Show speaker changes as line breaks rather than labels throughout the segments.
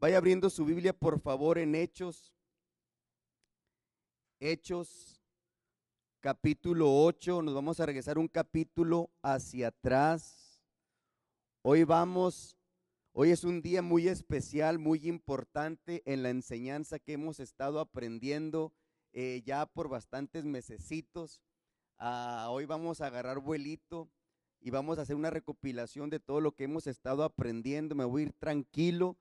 Vaya abriendo su Biblia, por favor, en Hechos. Hechos, capítulo 8. Nos vamos a regresar un capítulo hacia atrás. Hoy vamos, hoy es un día muy especial, muy importante en la enseñanza que hemos estado aprendiendo eh, ya por bastantes mesecitos. Ah, hoy vamos a agarrar vuelito y vamos a hacer una recopilación de todo lo que hemos estado aprendiendo. Me voy a ir tranquilo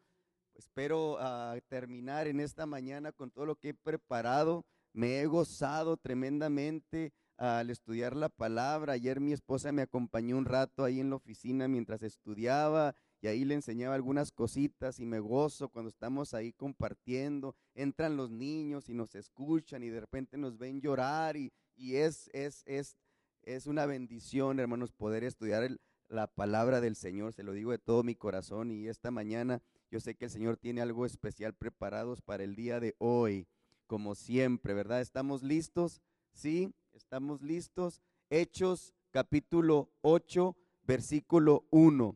Espero ah, terminar en esta mañana con todo lo que he preparado. Me he gozado tremendamente al estudiar la palabra. Ayer mi esposa me acompañó un rato ahí en la oficina mientras estudiaba y ahí le enseñaba algunas cositas y me gozo cuando estamos ahí compartiendo. Entran los niños y nos escuchan y de repente nos ven llorar y, es, es, es, es una bendición, hermanos, poder estudiar la palabra del Señor. Se lo digo de todo mi corazón y esta mañana yo sé que el Señor tiene algo especial preparados para el día de hoy, como siempre, ¿verdad? ¿Estamos listos? Sí, estamos listos. Hechos capítulo 8, versículo 1.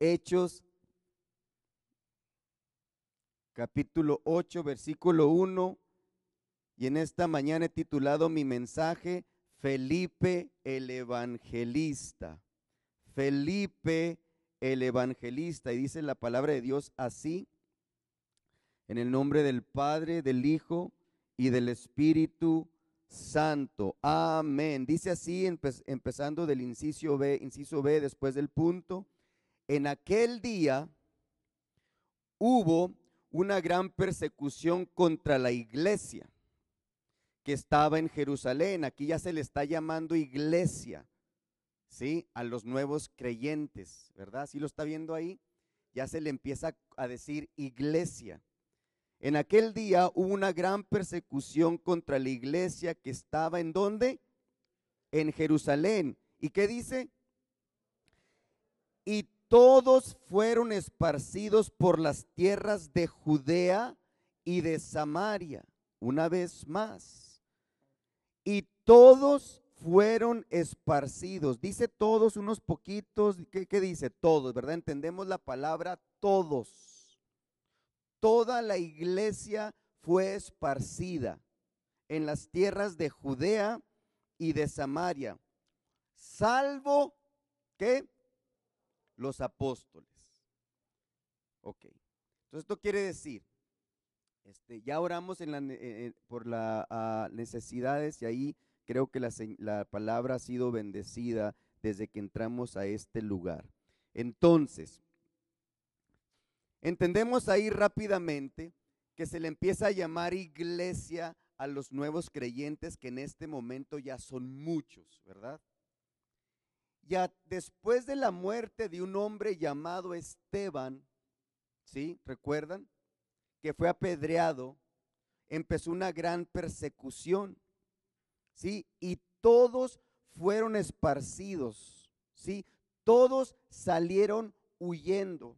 Hechos capítulo 8, versículo 1. Y en esta mañana he titulado mi mensaje Felipe el Evangelista. Felipe el evangelista. Y dice la palabra de Dios así, en el nombre del Padre, del Hijo y del Espíritu Santo. Amén. Dice así, empezando del inciso B, inciso B después del punto. En aquel día hubo una gran persecución contra la iglesia que estaba en Jerusalén. Aquí ya se le está llamando iglesia. ¿Sí? A los nuevos creyentes, ¿verdad? ¿Sí lo está viendo ahí? Ya se le empieza a decir iglesia. En aquel día hubo una gran persecución contra la iglesia que estaba en dónde? En Jerusalén. ¿Y qué dice? Y todos fueron esparcidos por las tierras de Judea y de Samaria, una vez más. Y todos fueron esparcidos. Dice todos, unos poquitos, ¿qué, dice? Todos, ¿verdad? Entendemos la palabra todos. Toda la iglesia fue esparcida en las tierras de Judea y de Samaria, salvo que los apóstoles. Ok. Entonces esto quiere decir, este, ya oramos la, eh, por las ah, necesidades y ahí Creo que la, palabra ha sido bendecida desde que entramos a este lugar. Entonces, entendemos ahí rápidamente que se le empieza a llamar iglesia a los nuevos creyentes que en este momento ya son muchos, ¿verdad? Ya después de la muerte de un hombre llamado Esteban, ¿sí? ¿Recuerdan? Que fue apedreado, empezó una gran persecución. ¿Sí? Y todos fueron esparcidos, ¿sí? Todos salieron huyendo,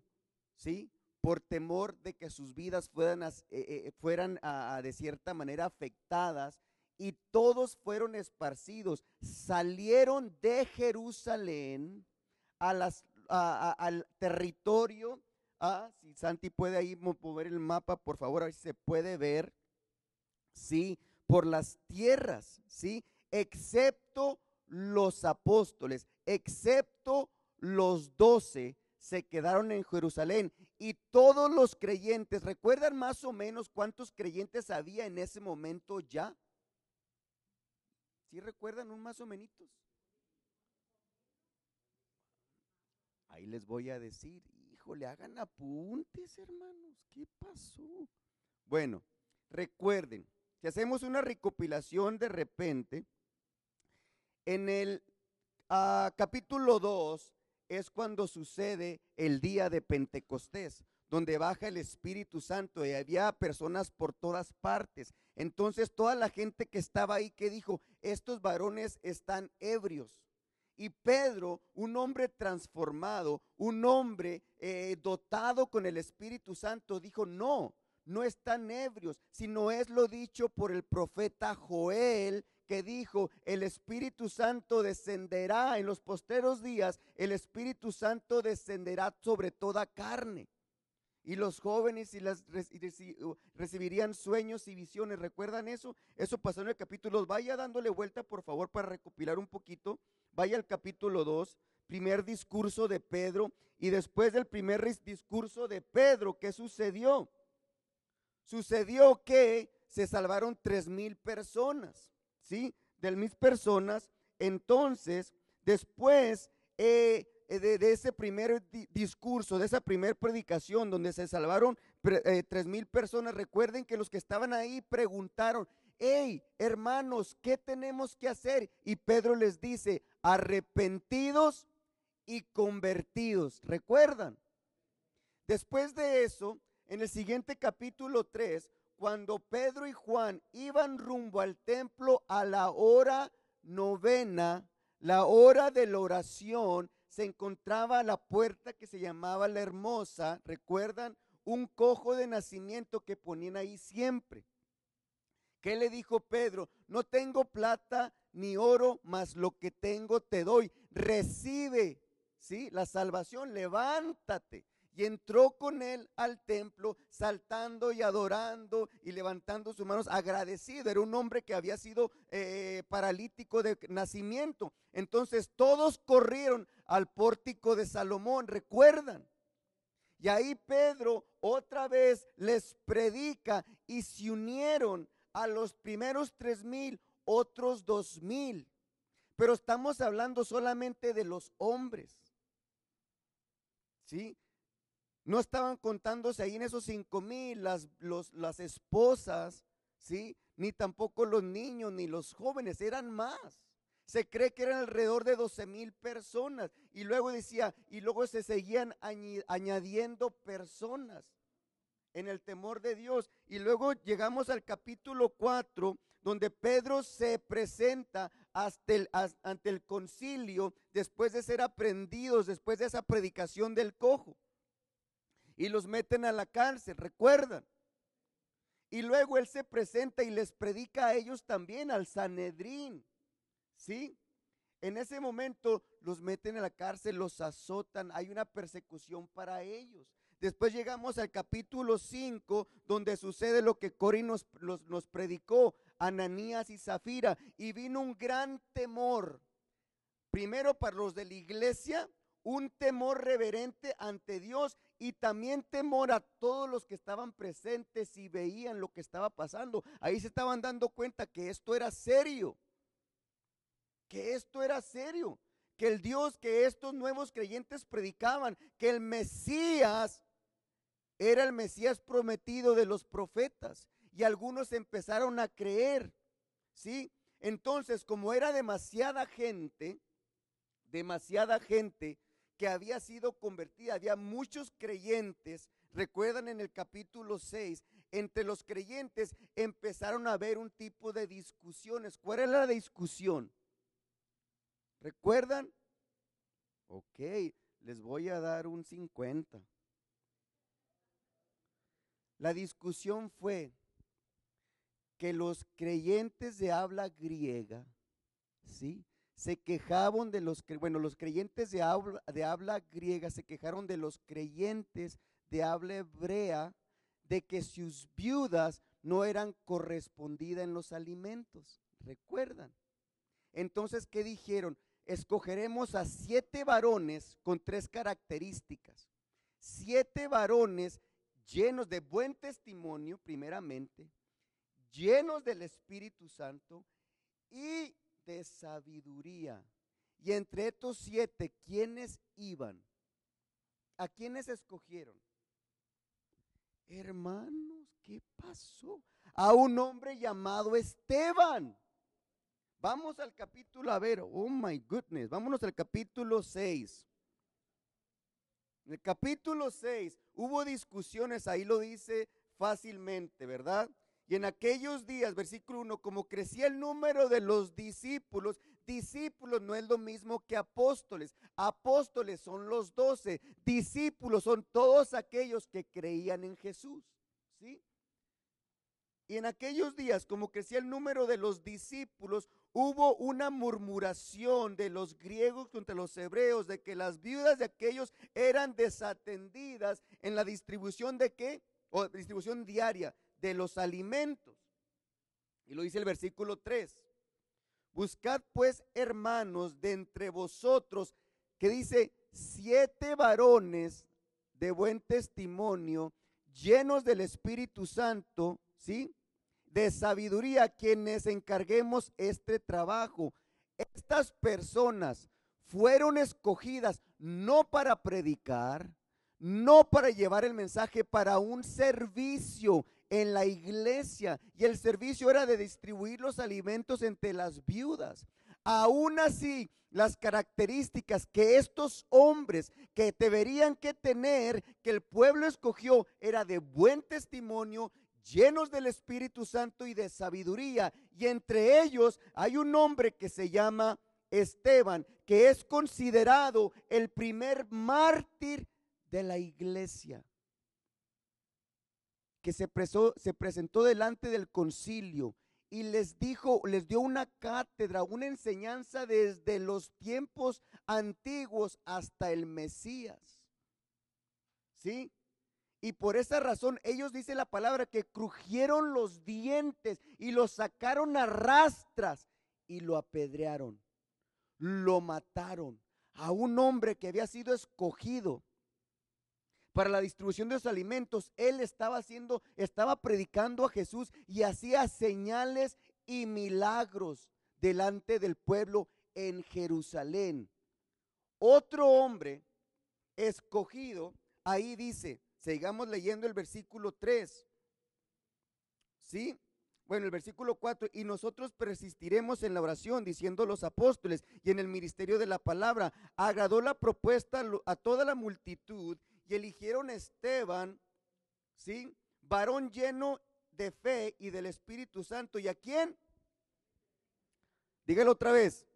¿sí? Por temor de que sus vidas fueran, eh, eh, fueran de cierta manera afectadas y todos fueron esparcidos. Salieron de Jerusalén a las, al territorio. Ah, si Santi puede ahí mover el mapa, por favor, a ver si se puede ver. Sí, por las tierras, ¿sí? Excepto los apóstoles, excepto los doce, se quedaron en Jerusalén. Y todos los creyentes, ¿recuerdan más o menos cuántos creyentes había en ese momento ya? ¿Sí recuerdan un más o menos? Ahí les voy a decir, híjole, hagan apuntes, hermanos, ¿qué pasó? Bueno, recuerden, si hacemos una recopilación de repente, en el ah, capítulo 2 es cuando sucede el día de Pentecostés, donde baja el Espíritu Santo y había personas por todas partes. Entonces toda la gente que estaba ahí que dijo, estos varones están ebrios. Y Pedro, un hombre transformado, un hombre eh, dotado con el Espíritu Santo, dijo, no, no están ebrios, sino es lo dicho por el profeta Joel, que dijo, el Espíritu Santo descenderá en los posteros días, el Espíritu Santo descenderá sobre toda carne. y los jóvenes y las recibirían sueños y visiones. ¿Recuerdan eso? Eso pasó en el capítulo 2. Vaya dándole vuelta, por favor, para recopilar un poquito. Vaya al capítulo 2, primer discurso de Pedro. Y después del primer discurso de Pedro, ¿qué sucedió? Sucedió que se salvaron tres mil personas, ¿sí? De mil personas. Entonces, después eh, eh, de, ese primer discurso, de esa primera predicación donde se salvaron eh, tres mil personas, recuerden que los que estaban ahí preguntaron, hey, hermanos, ¿qué tenemos que hacer? Y Pedro les dice, arrepentidos y convertidos. ¿Recuerdan? Después de eso, en el siguiente capítulo 3, cuando Pedro y Juan iban rumbo al templo a la hora novena, la hora de la oración, se encontraba la puerta que se llamaba la hermosa, recuerdan, un cojo de nacimiento que ponían ahí siempre. ¿Qué le dijo Pedro? No tengo plata ni oro, mas lo que tengo te doy. Recibe, ¿sí? La salvación, levántate y entró con él al templo, saltando y adorando y levantando sus manos, agradecido. Era un hombre que había sido eh, paralítico de nacimiento. Entonces todos corrieron al pórtico de Salomón, recuerdan. Y ahí Pedro otra vez les predica y se unieron a los primeros tres mil, otros dos mil. Pero estamos hablando solamente de los hombres. ¿Sí? No estaban contándose ahí en esos cinco mil las, las esposas, ¿sí? Ni tampoco los niños ni los jóvenes, eran más. Se cree que eran alrededor de 12 mil personas. Y luego decía, y luego se seguían añadiendo personas en el temor de Dios. Y luego llegamos al capítulo 4, donde Pedro se presenta ante el concilio después de ser aprendidos, después de esa predicación del cojo y los meten a la cárcel, recuerdan. Y luego él se presenta y les predica a ellos también, al Sanedrín. ¿Sí? En ese momento los meten a la cárcel, los azotan, hay una persecución para ellos. Después llegamos al capítulo 5, donde sucede lo que Cori nos, nos predicó, Ananías y Zafira, y vino un gran temor, primero para los de la iglesia, un temor reverente ante Dios y también temor a todos los que estaban presentes y veían lo que estaba pasando. Ahí se estaban dando cuenta que esto era serio, que esto era serio, que el Dios que estos nuevos creyentes predicaban, que el Mesías era el Mesías prometido de los profetas y algunos empezaron a creer, ¿sí? Entonces, como era demasiada gente, demasiada gente, que había sido convertida. Había muchos creyentes, recuerdan en el capítulo 6, entre los creyentes empezaron a haber un tipo de discusiones. ¿Cuál era la discusión? ¿Recuerdan? Ok, les voy a dar un 50. La discusión fue que los creyentes de habla griega, ¿sí? Se quejaban de los, bueno, los creyentes de habla, de habla griega se quejaron de los creyentes de habla hebrea de que sus viudas no eran correspondidas en los alimentos. ¿Recuerdan? Entonces, ¿qué dijeron? Escogeremos a siete varones con tres características. Siete varones llenos de buen testimonio, primeramente, llenos del Espíritu Santo y de sabiduría. Y entre estos siete, ¿quiénes iban? ¿A quiénes escogieron? Hermanos, ¿qué pasó? A un hombre llamado Esteban. Vamos al capítulo, a ver, oh my goodness, vámonos al capítulo 6. En el capítulo 6 hubo discusiones, ahí lo dice fácilmente, ¿verdad? Y en aquellos días, versículo 1, como crecía el número de los discípulos, discípulos no es lo mismo que apóstoles. Apóstoles son los doce, discípulos son todos aquellos que creían en Jesús. ¿Sí? Y en aquellos días, como crecía el número de los discípulos, hubo una murmuración de los griegos contra los hebreos de que las viudas de aquellos eran desatendidas en la distribución de qué? O distribución diaria de los alimentos. Y lo dice el versículo 3. Buscad pues, hermanos, de entre vosotros, que dice, siete varones de buen testimonio, llenos del Espíritu Santo, ¿sí? De sabiduría, quienes encarguemos este trabajo. Estas personas fueron escogidas no para predicar, no para llevar el mensaje, para un servicio en la iglesia y el servicio era de distribuir los alimentos entre las viudas. Aún así, las características que estos hombres que deberían que tener, que el pueblo escogió, era de buen testimonio, llenos del Espíritu Santo y de sabiduría. Y entre ellos hay un hombre que se llama Esteban, que es considerado el primer mártir de la iglesia que se, se presentó delante del concilio y les dijo, les dio una cátedra, una enseñanza desde los tiempos antiguos hasta el Mesías. ¿Sí? Y por esa razón ellos dice la palabra que crujieron los dientes y lo sacaron a rastras y lo apedrearon. Lo mataron a un hombre que había sido escogido para la distribución de los alimentos, él estaba haciendo, estaba predicando a Jesús y hacía señales y milagros delante del pueblo en Jerusalén. Otro hombre escogido, ahí dice, sigamos leyendo el versículo 3. ¿Sí? Bueno, el versículo 4, y nosotros persistiremos en la oración, diciendo los apóstoles, y en el ministerio de la palabra. Agradó la propuesta a toda la multitud y eligieron a Esteban, ¿sí? Varón lleno de fe y del Espíritu Santo. ¿Y a quién? Dígalo otra vez.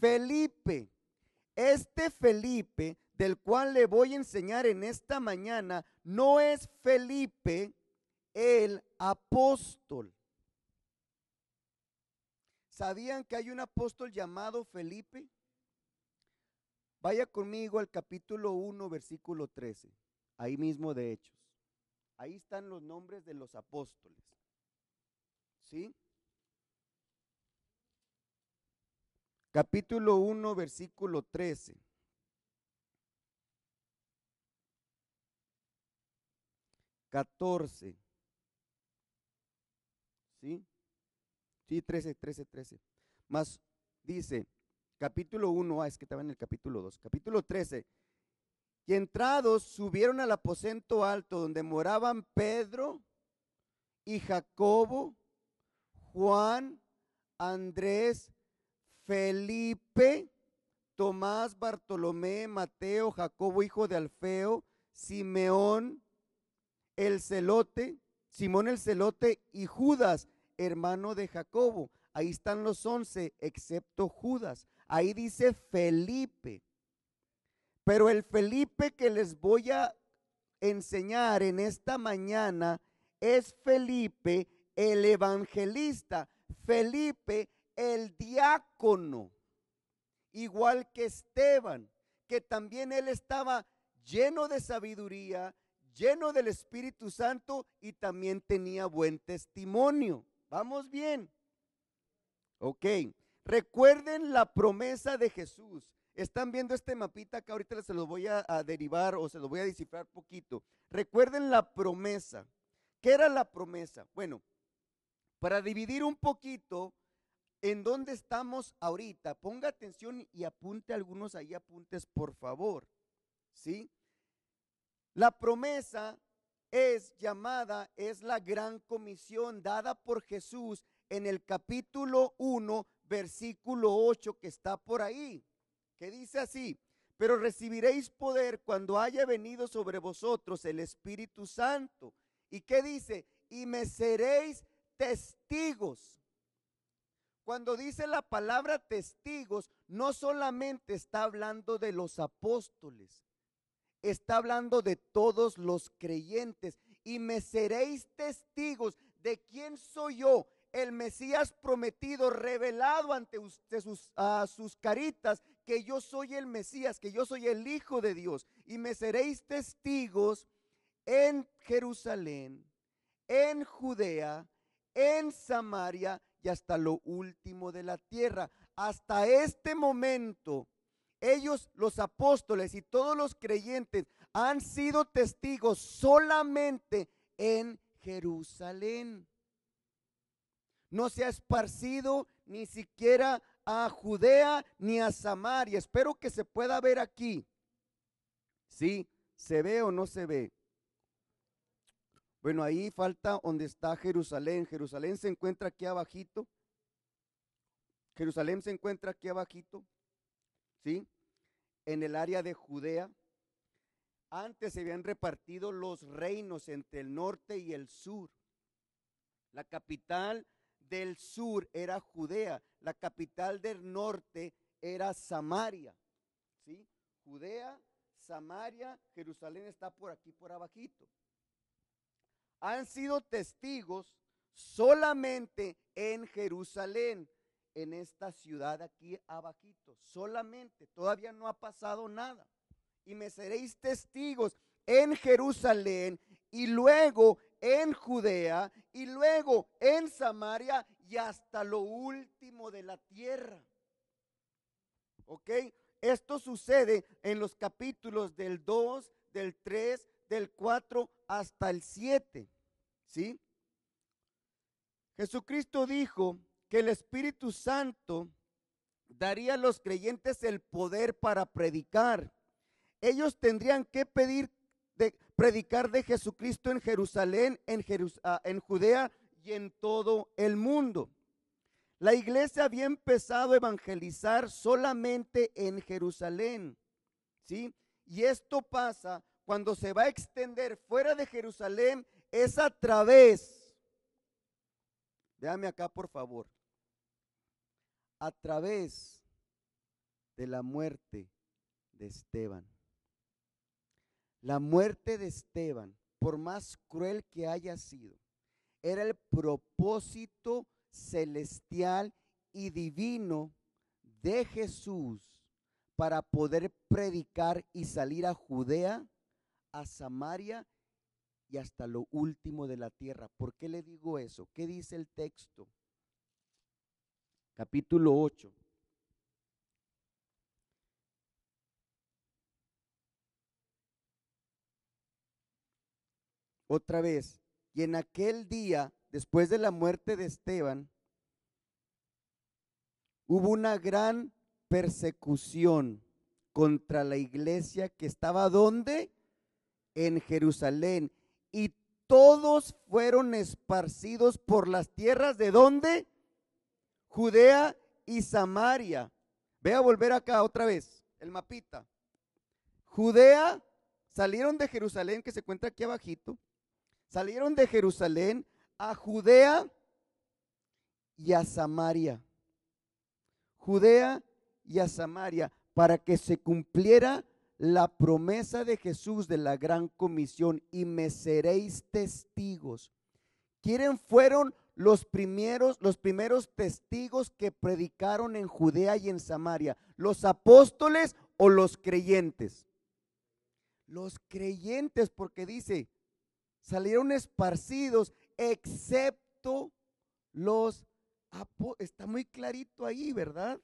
Felipe. Este Felipe, del cual le voy a enseñar en esta mañana, no es Felipe el apóstol. ¿Sabían que hay un apóstol llamado Felipe? Vaya conmigo al capítulo 1, versículo 13, ahí mismo de Hechos. Ahí están los nombres de los apóstoles. ¿Sí? Capítulo 1, versículo 13. Catorce. ¿Sí? Sí, 13, 13, 13. Más dice, capítulo 1, ah, es que estaba en el capítulo 2, capítulo 13. Y entrados subieron al aposento alto donde moraban Pedro y Jacobo, Juan, Andrés, Felipe, Tomás, Bartolomé, Mateo, Jacobo, hijo de Alfeo, Simeón, el celote, Simón el celote y Judas, hermano de Jacobo. Ahí están los once, excepto Judas. Ahí dice Felipe. Pero el Felipe que les voy a enseñar en esta mañana es Felipe el evangelista, Felipe el diácono, igual que Esteban, que también él estaba lleno de sabiduría, lleno del Espíritu Santo y también tenía buen testimonio. Vamos bien. Ok. Recuerden la promesa de Jesús. Están viendo este mapita que ahorita se los voy a, derivar o se los voy a descifrar poquito. Recuerden la promesa. ¿Qué era la promesa? Bueno, para dividir un poquito en dónde estamos ahorita, ponga atención y apunte algunos ahí apuntes, por favor. ¿Sí? La promesa es llamada, es la gran comisión dada por Jesús en el capítulo 1, versículo 8 que está por ahí, que dice así, pero recibiréis poder cuando haya venido sobre vosotros el Espíritu Santo. ¿Y qué dice? Y me seréis testigos. Cuando dice la palabra testigos, no solamente está hablando de los apóstoles, está hablando de todos los creyentes. Y me seréis testigos de quién soy yo, el Mesías prometido, revelado ante sus, a sus caritas, que yo soy el Mesías, que yo soy el Hijo de Dios, y me seréis testigos en Jerusalén, en Judea, en Samaria y hasta lo último de la tierra. Hasta este momento, ellos, los apóstoles y todos los creyentes, han sido testigos solamente en Jerusalén. No se ha esparcido ni siquiera a Judea ni a Samaria. Espero que se pueda ver aquí. ¿Sí? ¿Se ve o no se ve? Bueno, ahí falta donde está Jerusalén. Jerusalén se encuentra aquí abajito. Jerusalén se encuentra aquí abajito. ¿Sí? En el área de Judea. Antes se habían repartido los reinos entre el norte y el sur. La capital del sur era Judea, la capital del norte era Samaria. ¿Sí? Judea, Samaria, Jerusalén está por aquí, por abajito han sido testigos solamente en Jerusalén, en esta ciudad aquí abajito, solamente, todavía no ha pasado nada. Y me seréis testigos en Jerusalén y luego en Judea y luego en Samaria y hasta lo último de la tierra. ¿Ok? Esto sucede en los capítulos del 2, del 3, del 4 hasta el 7. ¿Sí? Jesucristo dijo que el Espíritu Santo daría a los creyentes el poder para predicar. Ellos tendrían que pedir de predicar de Jesucristo en Jerusalén, en, ah, en Judea y en todo el mundo. La iglesia había empezado a evangelizar solamente en Jerusalén, ¿sí? Y esto pasa cuando se va a extender fuera de Jerusalén es a través, véame acá por favor, a través de la muerte de Esteban. La muerte de Esteban, por más cruel que haya sido, era el propósito celestial y divino de Jesús para poder predicar y salir a Judea, a Samaria y hasta lo último de la tierra. ¿Por qué le digo eso? ¿Qué dice el texto? Capítulo 8. Otra vez, y en aquel día, después de la muerte de Esteban, hubo una gran persecución contra la iglesia que estaba donde? En Jerusalén y todos fueron esparcidos por las tierras de dónde? Judea y Samaria. Ve a volver acá otra vez, el mapita. Judea, salieron de Jerusalén, que se encuentra aquí abajito, salieron de Jerusalén a Judea y a Samaria. Judea y a Samaria, para que se cumpliera la promesa de Jesús de la gran comisión y me seréis testigos. ¿Quieren fueron los primeros los primeros testigos que predicaron en Judea y en Samaria? ¿Los apóstoles o los creyentes? Los creyentes porque dice, salieron esparcidos excepto los apóstoles. Está muy clarito ahí, ¿verdad?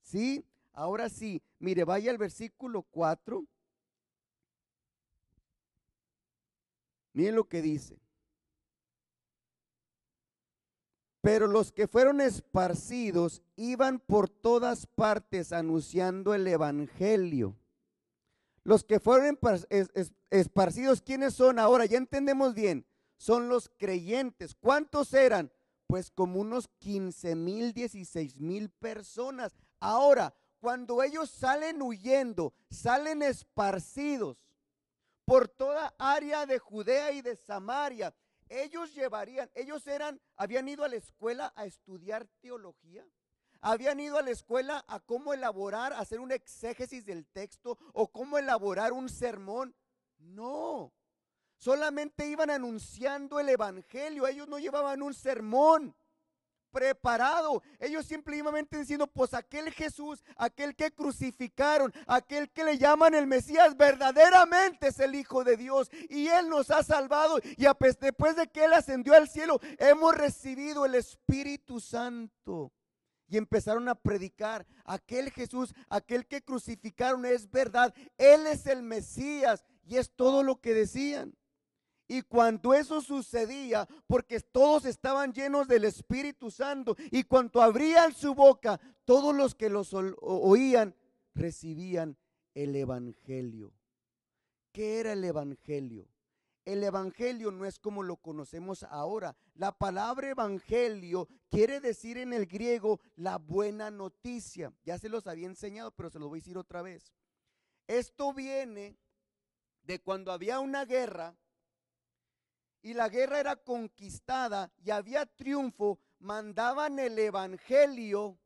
Sí, Ahora sí, mire, vaya al versículo 4. Miren lo que dice. Pero los que fueron esparcidos iban por todas partes anunciando el Evangelio. Los que fueron esparcidos, ¿quiénes son ahora? Ya entendemos bien. Son los creyentes. ¿Cuántos eran? Pues como unos 15 mil, 16 mil personas. Ahora, cuando ellos salen huyendo, salen esparcidos por toda área de Judea y de Samaria, ellos llevarían, ellos eran, habían ido a la escuela a estudiar teología, habían ido a la escuela a cómo elaborar, hacer un exégesis del texto o cómo elaborar un sermón. No, solamente iban anunciando el evangelio, ellos no llevaban un sermón, preparado. Ellos simplemente diciendo, pues aquel Jesús, aquel que crucificaron, aquel que le llaman el Mesías, verdaderamente es el Hijo de Dios. Y Él nos ha salvado. Y después de que Él ascendió al cielo, hemos recibido el Espíritu Santo. Y empezaron a predicar, aquel Jesús, aquel que crucificaron es verdad, Él es el Mesías. Y es todo lo que decían. Y cuando eso sucedía, porque todos estaban llenos del Espíritu Santo, y cuando abrían su boca, todos los que los oían recibían el Evangelio. ¿Qué era el Evangelio? El Evangelio no es como lo conocemos ahora. La palabra Evangelio quiere decir en el griego la buena noticia. Ya se los había enseñado, pero se los voy a decir otra vez. Esto viene de cuando había una guerra y la guerra era conquistada y había triunfo, mandaban el Evangelio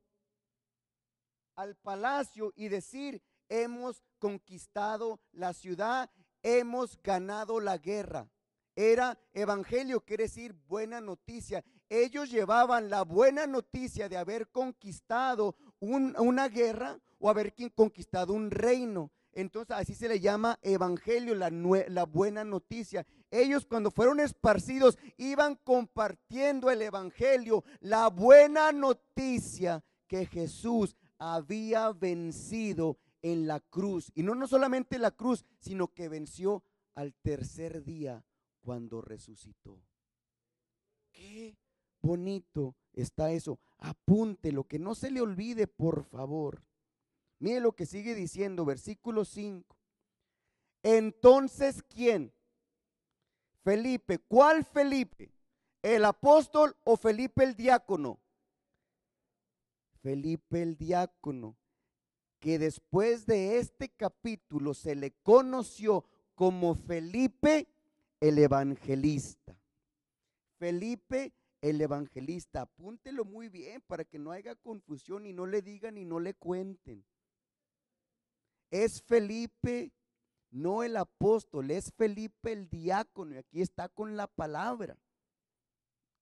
al palacio y decir, hemos conquistado la ciudad, hemos ganado la guerra. Era evangelio, quiere decir buena noticia. Ellos llevaban la buena noticia de haber conquistado una guerra o haber conquistado un reino. Entonces así se le llama evangelio, la, buena noticia. Ellos cuando fueron esparcidos iban compartiendo el evangelio, la buena noticia que Jesús había vencido en la cruz. Y no, no solamente la cruz, sino que venció al tercer día cuando resucitó. Qué bonito está eso. Apúntelo, que no se le olvide, por favor. Mire lo que sigue diciendo, versículo 5. Entonces, ¿quién? Felipe. ¿Cuál Felipe? ¿El apóstol o Felipe el diácono? Felipe el diácono, que después de este capítulo se le conoció como Felipe el evangelista. Felipe el evangelista, apúntelo muy bien para que no haya confusión y no le digan y no le cuenten es Felipe, no el apóstol, es Felipe el diácono. Y aquí está con la palabra.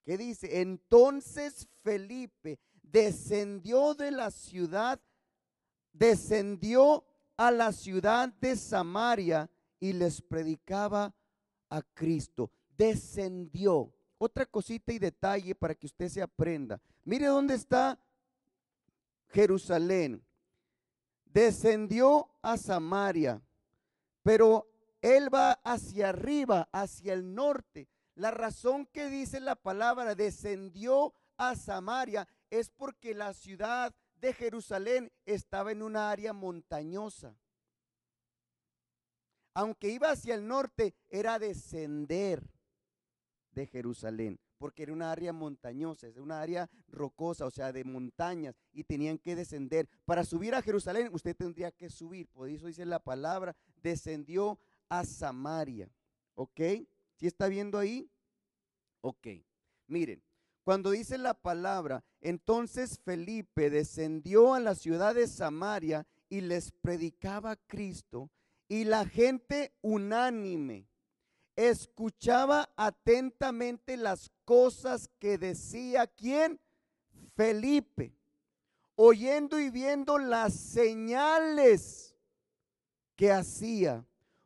¿Qué dice? Entonces Felipe descendió de la ciudad, descendió a la ciudad de Samaria y les predicaba a Cristo. Descendió. Otra cosita y detalle para que usted se aprenda. Mire dónde está Jerusalén descendió a Samaria, pero él va hacia arriba, hacia el norte. La razón que dice la palabra descendió a Samaria es porque la ciudad de Jerusalén estaba en una área montañosa. Aunque iba hacia el norte, era descender de Jerusalén porque era una área montañosa, es una área rocosa, o sea, de montañas, y tenían que descender. Para subir a Jerusalén, usted tendría que subir, por eso dice la palabra, descendió a Samaria. ¿Ok? ¿Sí está viendo ahí? Ok. Miren, cuando dice la palabra, entonces Felipe descendió a la ciudad de Samaria y les predicaba Cristo, y la gente unánime escuchaba atentamente las cosas que decía quién? Felipe, oyendo y viendo las señales que hacía,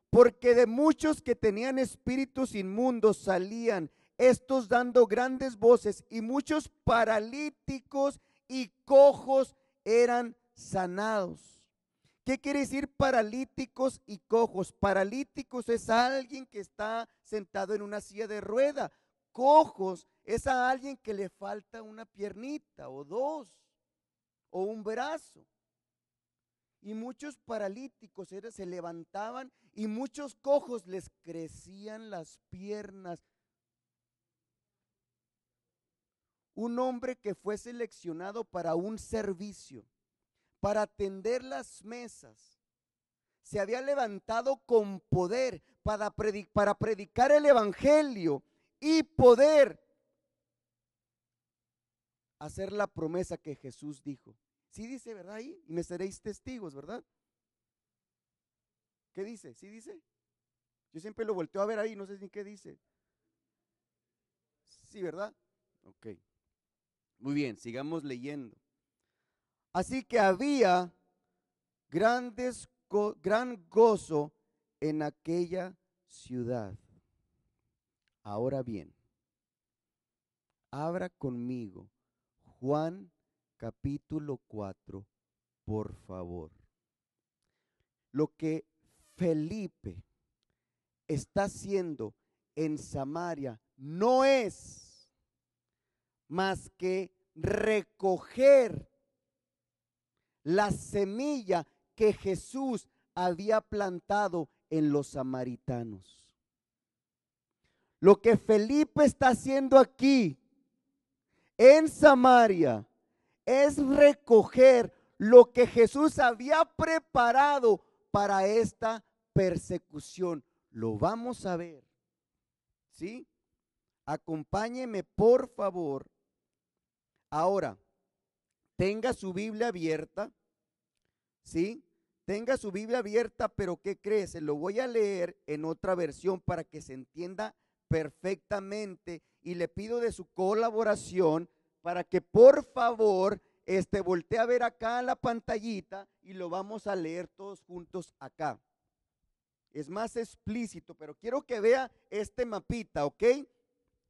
porque de muchos que tenían espíritus inmundos salían, estos dando grandes voces, y muchos paralíticos y cojos eran sanados. ¿Qué quiere decir paralíticos y cojos? Paralíticos es alguien que está sentado en una silla de rueda. Cojos es a alguien que le falta una piernita o dos o un brazo. Y muchos paralíticos se levantaban y muchos cojos les crecían las piernas. Un hombre que fue seleccionado para un servicio para atender las mesas. Se había levantado con poder para, para predicar el Evangelio y poder hacer la promesa que Jesús dijo. Sí dice, ¿verdad? Ahí, y me seréis testigos, ¿verdad? ¿Qué dice? ¿Sí dice? Yo siempre lo volteo a ver ahí, no sé ni qué dice. Sí, ¿verdad? Ok. Muy bien, sigamos leyendo. Así que había grandes, gran gozo en aquella ciudad. Ahora bien, abra conmigo Juan capítulo 4, por favor. Lo que Felipe está haciendo en Samaria no es más que recoger la semilla que Jesús había plantado en los samaritanos. Lo que Felipe está haciendo aquí en Samaria es recoger lo que Jesús había preparado para esta persecución. Lo vamos a ver. ¿Sí? Acompáñeme, por favor. Ahora, tenga su Biblia abierta. ¿Sí? Tenga su Biblia abierta, pero ¿qué crees? Se lo voy a leer en otra versión para que se entienda perfectamente y le pido de su colaboración para que por favor este voltee a ver acá la pantallita y lo vamos a leer todos juntos acá. Es más explícito, pero quiero que vea este mapita, ¿ok?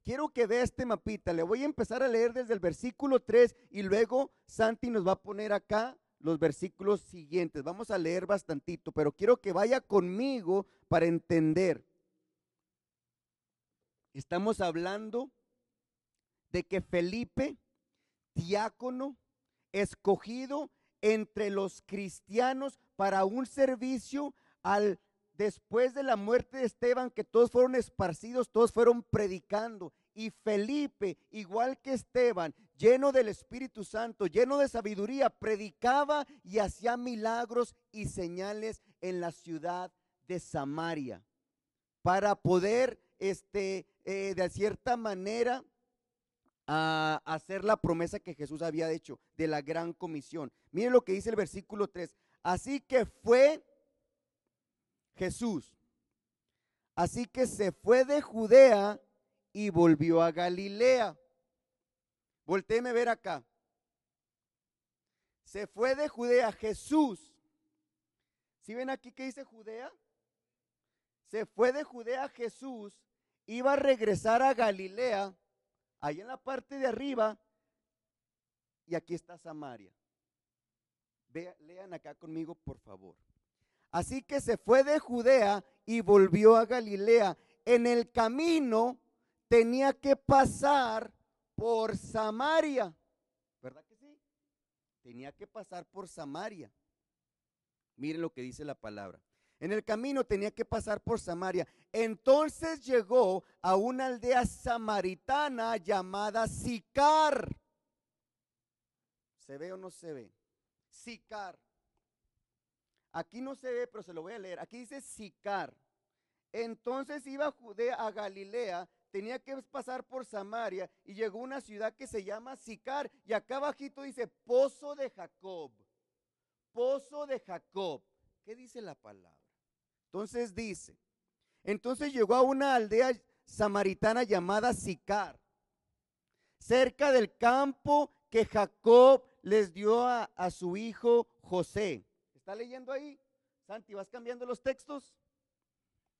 Quiero que vea este mapita. Le voy a empezar a leer desde el versículo 3 y luego Santi nos va a poner acá los versículos siguientes. Vamos a leer bastantito, pero quiero que vaya conmigo para entender. Estamos hablando de que Felipe, diácono, escogido entre los cristianos para un servicio al después de la muerte de Esteban, que todos fueron esparcidos, todos fueron predicando. Y Felipe, igual que Esteban, lleno del Espíritu Santo, lleno de sabiduría, predicaba y hacía milagros y señales en la ciudad de Samaria para poder este, eh, de cierta manera hacer la promesa que Jesús había hecho de la gran comisión. Miren lo que dice el versículo 3. Así que fue Jesús. Así que se fue de Judea y volvió a Galilea. Voltéeme a ver acá. Se fue de Judea Jesús. ¿Sí ven aquí que dice Judea? Se fue de Judea Jesús iba a regresar a Galilea, ahí en la parte de arriba, y aquí está Samaria. lean acá conmigo, por favor. Así que se fue de Judea y volvió a Galilea. En el camino tenía que pasar por Samaria. ¿Verdad que sí? Tenía que pasar por Samaria. Miren lo que dice la palabra. En el camino tenía que pasar por Samaria. Entonces llegó a una aldea samaritana llamada Sicar. ¿Se ve o no se ve? Sicar. Aquí no se ve, pero se lo voy a leer. Aquí dice Sicar. Entonces iba Judea, a Galilea, tenía que pasar por Samaria y llegó a una ciudad que se llama Sicar. Y acá abajito dice Pozo de Jacob. Pozo de Jacob. ¿Qué dice la palabra? Entonces dice, entonces llegó a una aldea samaritana llamada Sicar, cerca del campo que Jacob les dio a su hijo José. ¿Está leyendo ahí? Santi, ¿vas cambiando los textos?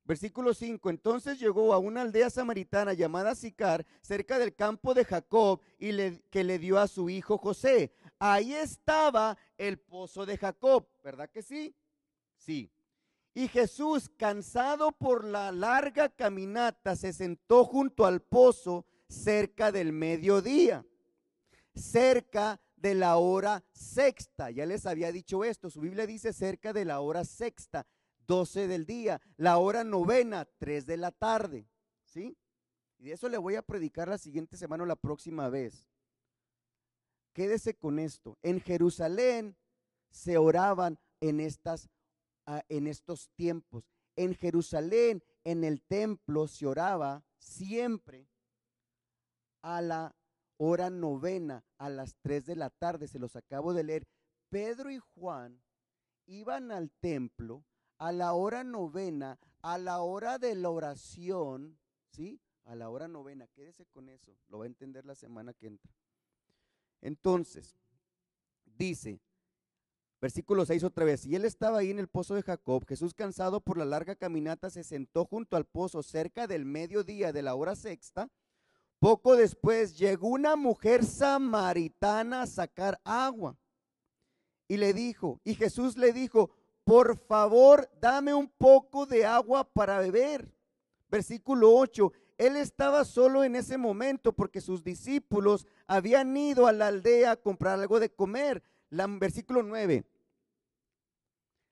Versículo 5. Entonces llegó a una aldea samaritana llamada Sicar, cerca del campo de Jacob, y le, que le dio a su hijo José. Ahí estaba el pozo de Jacob, ¿verdad que sí? Sí. Y Jesús, cansado por la larga caminata, se sentó junto al pozo cerca del mediodía, cerca de la hora sexta. Ya les había dicho esto, su Biblia dice cerca de la hora sexta, 12 del día, la hora novena, 3 de la tarde. ¿Sí? Y de eso le voy a predicar la siguiente semana o la próxima vez. Quédese con esto. En Jerusalén se oraban en estas en estos tiempos. En Jerusalén, en el templo, se oraba siempre a la hora novena, a las tres de la tarde, se los acabo de leer. Pedro y Juan iban al templo a la hora novena, a la hora de la oración, ¿sí? A la hora novena, quédese con eso, lo va a entender la semana que entra. Entonces, dice, versículo 6 otra vez, y él estaba ahí en el pozo de Jacob, Jesús cansado por la larga caminata se sentó junto al pozo cerca del mediodía de la hora sexta. Poco después llegó una mujer samaritana a sacar agua. Y le dijo, y Jesús le dijo, por favor, dame un poco de agua para beber. Versículo 8, él estaba solo en ese momento porque sus discípulos habían ido a la aldea a comprar algo de comer. La, versículo 9.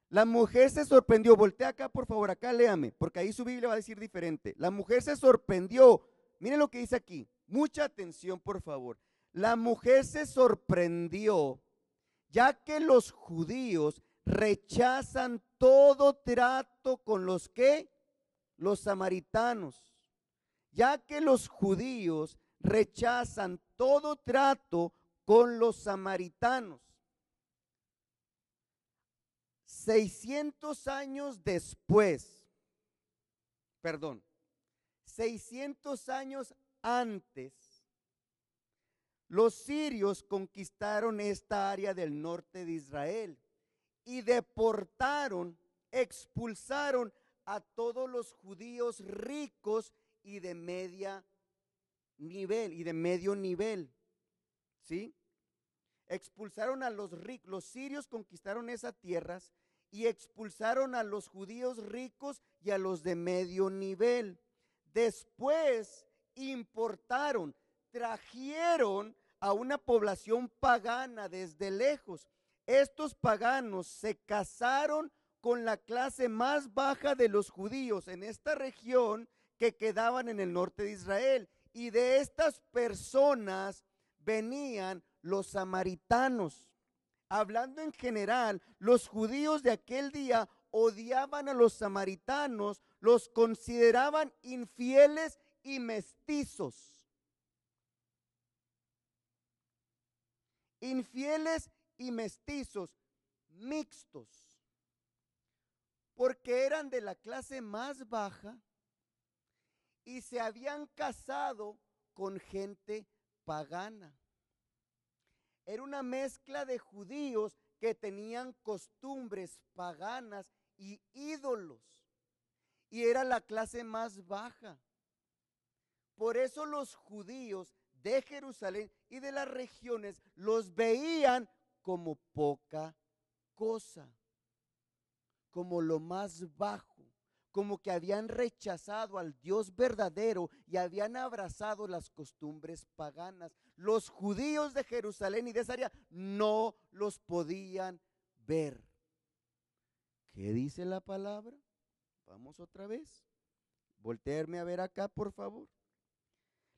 La mujer se sorprendió. Voltea acá, por favor, acá léame, porque ahí su Biblia va a decir diferente. La mujer se sorprendió. Miren lo que dice aquí. Mucha atención, por favor. La mujer se sorprendió, ya que los judíos rechazan todo trato con los que los samaritanos, ya que los judíos rechazan todo trato con los samaritanos. 600 años después, perdón, 600 años antes, los sirios conquistaron esta área del norte de Israel y deportaron, expulsaron a todos los judíos ricos y de media nivel y de medio nivel. ¿Sí? Expulsaron a los ricos, los sirios conquistaron esas tierras y expulsaron a los judíos ricos y a los de medio nivel. Después importaron, trajeron a una población pagana desde lejos estos paganos se casaron con la clase más baja de los judíos en esta región que quedaban en el norte de Israel. Y de estas personas venían los samaritanos. Hablando en general, los judíos de aquel día odiaban a los samaritanos, los consideraban infieles y mestizos. Infieles y mestizos mixtos, porque eran de la clase más baja y se habían casado con gente pagana. Era una mezcla de judíos que tenían costumbres paganas y ídolos. Y era la clase más baja. Por eso los judíos de Jerusalén y de las regiones los veían como poca cosa, como lo más bajo, como que habían rechazado al Dios verdadero y habían abrazado las costumbres paganas. Los judíos de Jerusalén y de esa área no los podían ver. ¿Qué dice la palabra? Vamos otra vez. Voltearme a ver acá, por favor.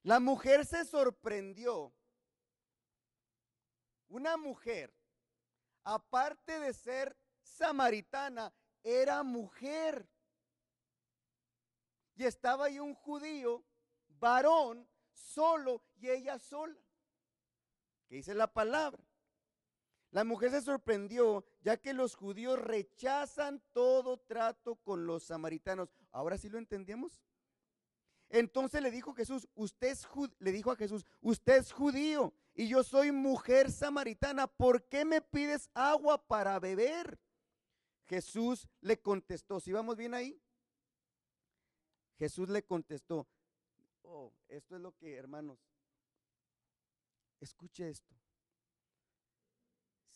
La mujer se sorprendió una mujer, aparte de ser samaritana, era mujer. Y estaba ahí un judío, varón, solo, y ella sola. ¿Qué dice la palabra? La mujer se sorprendió, ya que los judíos rechazan todo trato con los samaritanos. Ahora sí lo entendemos. Entonces le dijo Jesús, usted es le dijo a Jesús, usted es judío y yo soy mujer samaritana, ¿por qué me pides agua para beber? Jesús le contestó, si vamos bien ahí, Jesús le contestó, oh, esto es lo que, hermanos, escuche esto,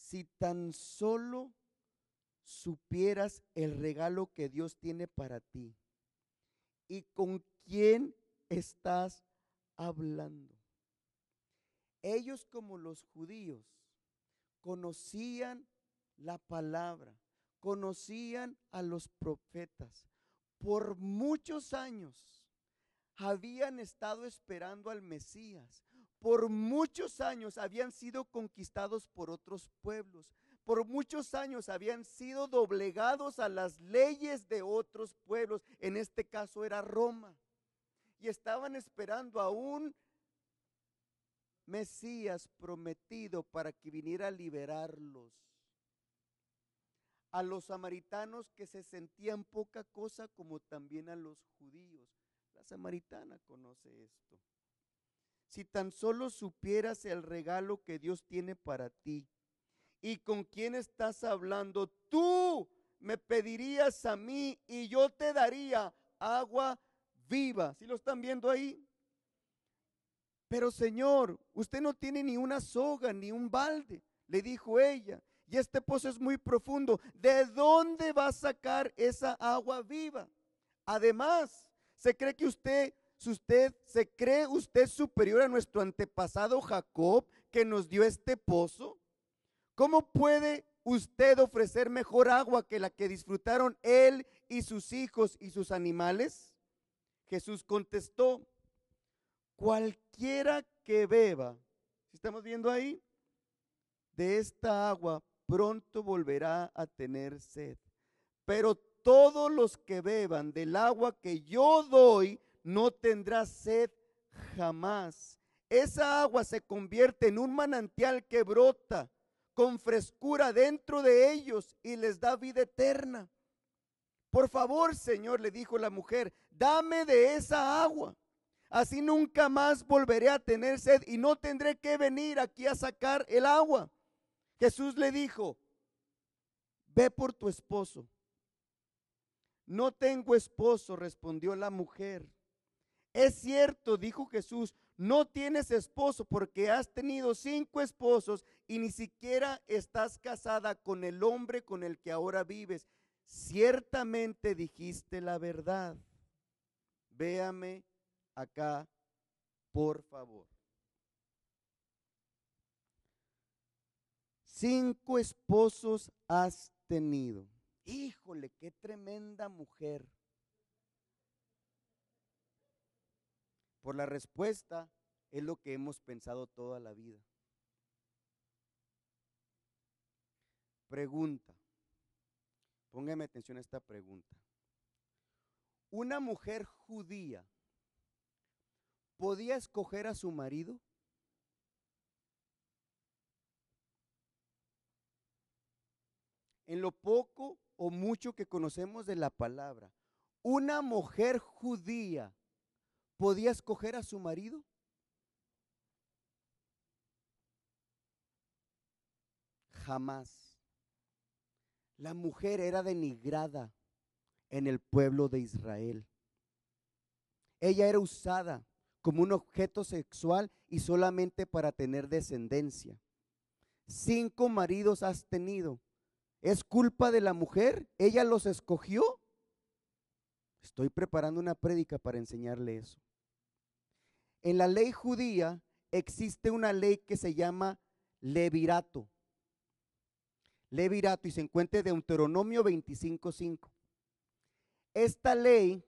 si tan solo supieras el regalo que Dios tiene para ti y con quién estás hablando. Ellos como los judíos conocían la palabra, conocían a los profetas. Por muchos años habían estado esperando al Mesías. Por muchos años habían sido conquistados por otros pueblos. Por muchos años habían sido doblegados a las leyes de otros pueblos. En este caso era Roma y estaban esperando a un Mesías prometido para que viniera a liberarlos. A los samaritanos que se sentían poca cosa como también a los judíos. La samaritana conoce esto. Si tan solo supieras el regalo que Dios tiene para ti y con quién estás hablando, tú me pedirías a mí y yo te daría agua viva. ¿Sí lo están viendo ahí? Pero Señor, usted no tiene ni una soga ni un balde, le dijo ella. Y este pozo es muy profundo. ¿De dónde va a sacar esa agua viva? Además, ¿se cree que usted, si usted, se cree usted superior a nuestro antepasado Jacob que nos dio este pozo? ¿Cómo puede usted ofrecer mejor agua que la que disfrutaron él y sus hijos y sus animales? Jesús contestó, cualquiera que beba, estamos viendo ahí? De esta agua pronto volverá a tener sed. Pero todos los que beban del agua que yo doy no tendrá sed jamás. Esa agua se convierte en un manantial que brota con frescura dentro de ellos y les da vida eterna. Por favor, Señor, le dijo la mujer, dame de esa agua. Así nunca más volveré a tener sed y no tendré que venir aquí a sacar el agua. Jesús le dijo, ve por tu esposo. No tengo esposo, respondió la mujer. Es cierto, dijo Jesús, no tienes esposo porque has tenido cinco esposos y ni siquiera estás casada con el hombre con el que ahora vives. Ciertamente dijiste la verdad. Véame acá, por favor. Cinco esposos has tenido. Híjole, qué tremenda mujer. Por la respuesta es lo que hemos pensado toda la vida. Pregunta. Póngame atención a esta pregunta. ¿Una mujer judía podía escoger a su marido? En lo poco o mucho que conocemos de la palabra, ¿una mujer judía podía escoger a su marido? Jamás. La mujer era denigrada en el pueblo de Israel. Ella era usada como un objeto sexual y solamente para tener descendencia. Cinco maridos has tenido. ¿Es culpa de la mujer? ¿Ella los escogió? Estoy preparando una prédica para enseñarle eso. En la ley judía existe una ley que se llama levirato. Levirato y se encuentra en Deuteronomio 25.5. Esta ley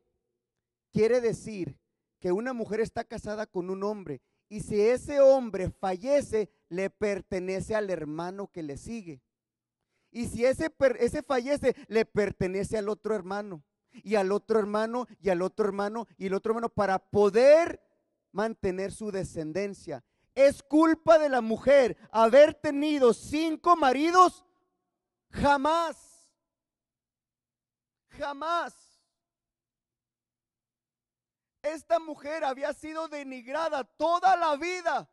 quiere decir que una mujer está casada con un hombre y si ese hombre fallece, le pertenece al hermano que le sigue. Y si ese, ese fallece, le pertenece al otro hermano, y al otro hermano, y al otro hermano, y el otro hermano, para poder mantener su descendencia. ¿Es culpa de la mujer haber tenido cinco maridos? Jamás. Jamás. Esta mujer había sido denigrada toda la vida.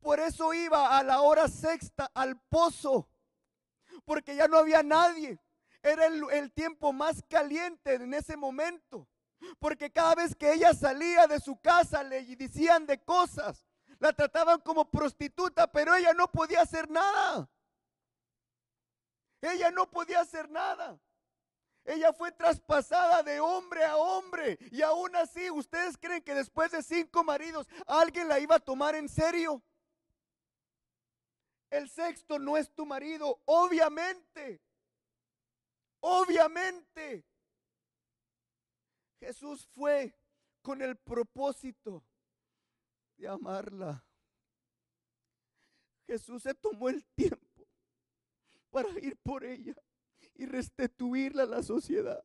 Por eso iba a la hora sexta al pozo, porque ya no había nadie. Era el, el tiempo más caliente en ese momento. Porque cada vez que ella salía de su casa le decían de cosas. La trataban como prostituta, pero ella no podía hacer nada. Ella no podía hacer nada. Ella fue traspasada de hombre a hombre. Y aún así, ¿ustedes creen que después de cinco maridos alguien la iba a tomar en serio? El sexto no es tu marido, obviamente. Obviamente. Jesús fue con el propósito de amarla. Jesús se tomó el tiempo para ir por ella y restituirla a la sociedad.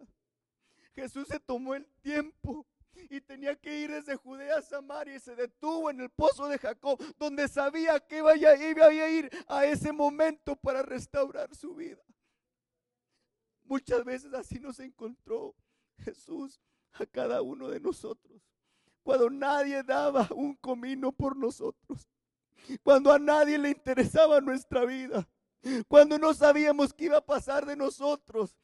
Jesús se tomó el tiempo y tenía que ir desde Judea a Samaria y se detuvo en el pozo de Jacob, donde sabía que iba a ir a ese momento para restaurar su vida. Muchas veces así nos encontró Jesús a cada uno de nosotros. Cuando nadie daba un comino por nosotros, cuando a nadie le interesaba nuestra vida, cuando no sabíamos qué iba a pasar de nosotros,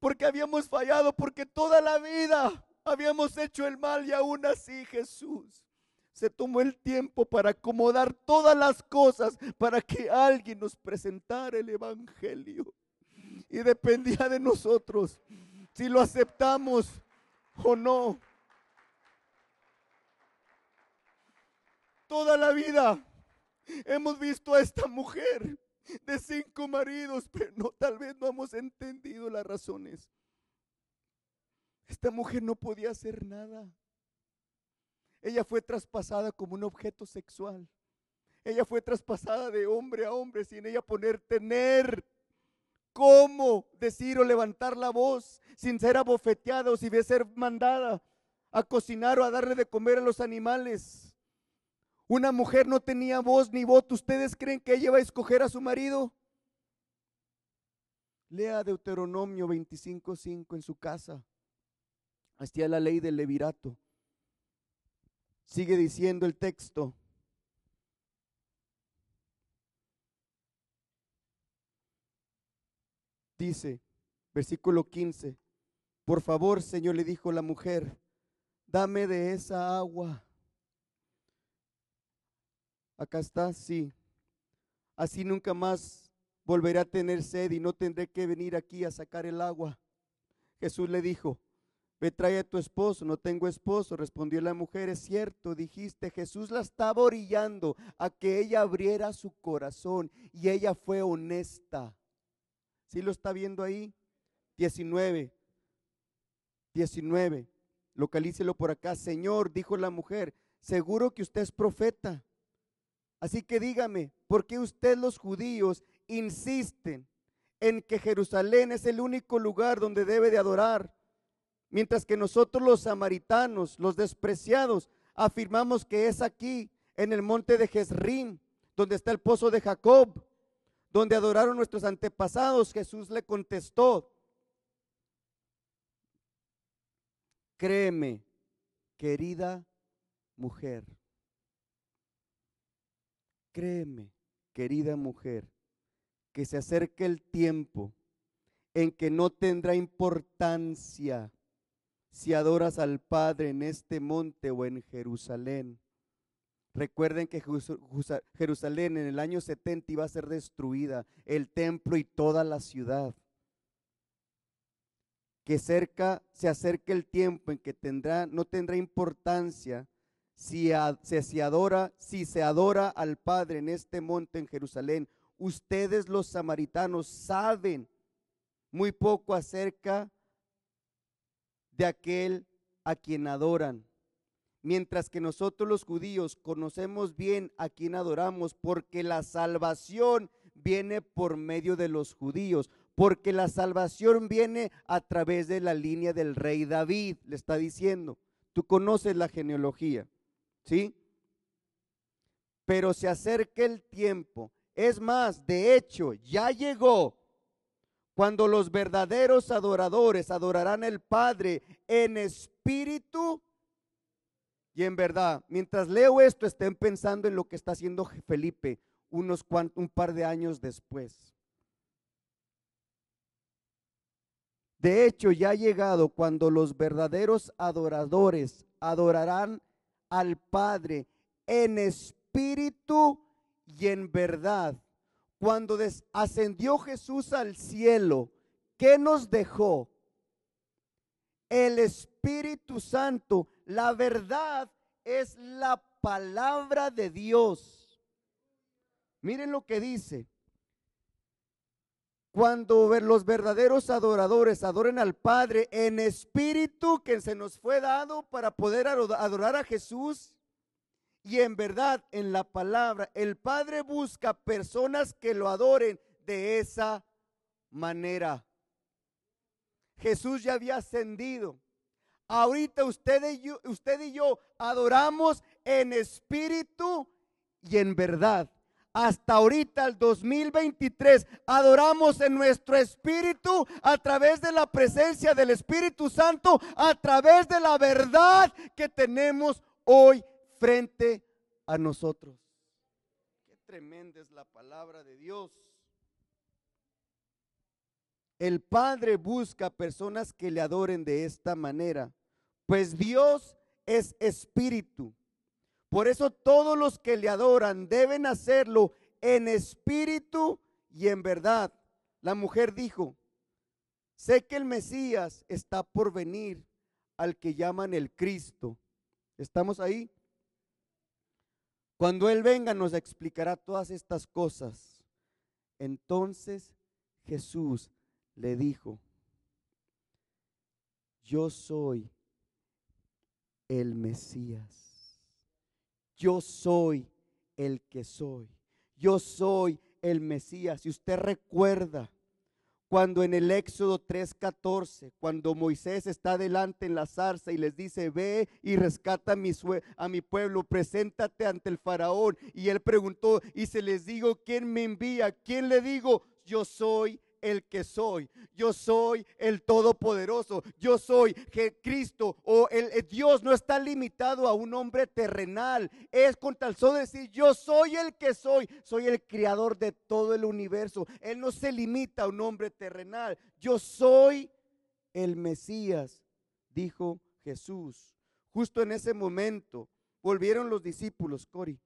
porque habíamos fallado, porque toda la vida habíamos hecho el mal y aún así Jesús se tomó el tiempo para acomodar todas las cosas para que alguien nos presentara el Evangelio. Y dependía de nosotros. Si lo aceptamos o no. Toda la vida hemos visto a esta mujer de cinco maridos, pero no, tal vez no hemos entendido las razones. Esta mujer no podía hacer nada. Ella fue traspasada como un objeto sexual. Ella fue traspasada de hombre a hombre sin ella poner tener cómo decir o levantar la voz sin ser abofeteada o sin ser mandada a cocinar o a darle de comer a los animales. Una mujer no tenía voz ni voto. ¿Ustedes creen que ella va a escoger a su marido? Lea Deuteronomio 25.5 en su casa. Hasta la ley del levirato. Sigue diciendo el texto. Dice, versículo 15, por favor, Señor, le dijo la mujer, dame de esa agua. Acá está, sí. Así nunca más volveré a tener sed y no tendré que venir aquí a sacar el agua. Jesús le dijo, ve trae a tu esposo, no tengo esposo. Respondió la mujer, es cierto, dijiste, Jesús la estaba orillando a que ella abriera su corazón y ella fue honesta. ¿Sí lo está viendo ahí? 19. 19. Localícelo por acá. Señor, dijo la mujer, seguro que usted es profeta. Así que dígame, ¿por qué usted los judíos insisten en que Jerusalén es el único lugar donde debe de adorar? Mientras que nosotros los samaritanos, los despreciados, afirmamos que es aquí, en el monte de Jezrim, donde está el pozo de Jacob donde adoraron nuestros antepasados, Jesús le contestó, créeme, querida mujer, créeme, querida mujer, que se acerque el tiempo en que no tendrá importancia si adoras al Padre en este monte o en Jerusalén. Recuerden que Jerusalén en el año 70 iba a ser destruida, el templo y toda la ciudad. Que cerca se acerque el tiempo en que tendrá, no tendrá importancia si, se adora, si se adora al Padre en este monte en Jerusalén. Ustedes los samaritanos saben muy poco acerca de aquel a quien adoran mientras que nosotros los judíos conocemos bien a quien adoramos, porque la salvación viene por medio de los judíos, porque la salvación viene a través de la línea del rey David, le está diciendo. Tú conoces la genealogía, ¿sí? Pero se acerca el tiempo. Es más, de hecho, ya llegó cuando los verdaderos adoradores adorarán al Padre en espíritu y en verdad, mientras leo esto, estén pensando en lo que está haciendo Felipe unos un par de años después. De hecho, ya ha llegado cuando los verdaderos adoradores adorarán al Padre en espíritu y en verdad. Cuando ascendió Jesús al cielo, ¿qué nos dejó? El Espíritu Santo la verdad es la palabra de Dios. Miren lo que dice. Cuando los verdaderos adoradores adoren al Padre en espíritu que se nos fue dado para poder adorar a Jesús y en verdad en la palabra, el Padre busca personas que lo adoren de esa manera. Jesús ya había ascendido. Ahorita usted y, yo, usted y yo adoramos en espíritu y en verdad. hasta ahorita, el 2023, adoramos en nuestro espíritu a través de la presencia del Espíritu Santo, a través de la verdad que tenemos hoy frente a nosotros. Qué tremenda es la palabra de Dios. El Padre busca personas que le adoren de esta manera, pues Dios es espíritu. Por eso todos los que le adoran deben hacerlo en espíritu y en verdad. La mujer dijo, sé que el Mesías está por venir al que llaman el Cristo. ¿Estamos ahí? Cuando Él venga nos explicará todas estas cosas. Entonces Jesús le dijo, yo soy el Mesías. Yo soy el que soy. Yo soy el Mesías. Si usted recuerda cuando en el Éxodo 3:14, cuando Moisés está delante en la zarza y les dice, ve y rescata a mi, a mi pueblo, preséntate ante el faraón. Y él preguntó, y se les digo, ¿quién me envía? ¿Quién le digo? Yo soy el que soy. Yo soy el Todopoderoso. Yo soy Cristo o el, Dios no está limitado a un hombre terrenal. Es con tal solo decir, yo soy el que soy. Soy el creador de todo el universo. Él no se limita a un hombre terrenal. Yo soy el Mesías, dijo Jesús. Justo en ese momento volvieron los discípulos, Cori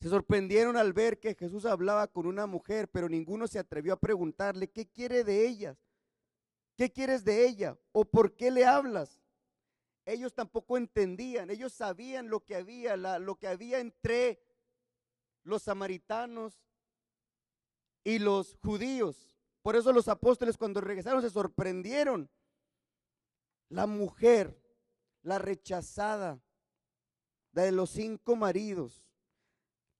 se sorprendieron al ver que Jesús hablaba con una mujer, pero ninguno se atrevió a preguntarle, ¿qué quiere de ellas? ¿Qué quieres de ella? ¿O por qué le hablas? Ellos tampoco entendían, ellos sabían lo que había, lo que había entre los samaritanos y los judíos. Por eso los apóstoles cuando regresaron se sorprendieron. La mujer, la rechazada de los cinco maridos,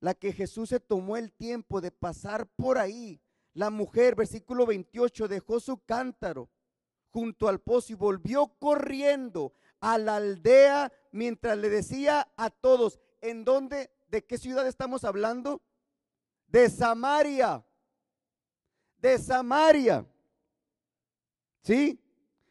la que Jesús se tomó el tiempo de pasar por ahí. La mujer, versículo 28, dejó su cántaro junto al pozo y volvió corriendo a la aldea mientras le decía a todos, ¿en dónde, de qué ciudad estamos hablando? De Samaria. De Samaria. ¿Sí?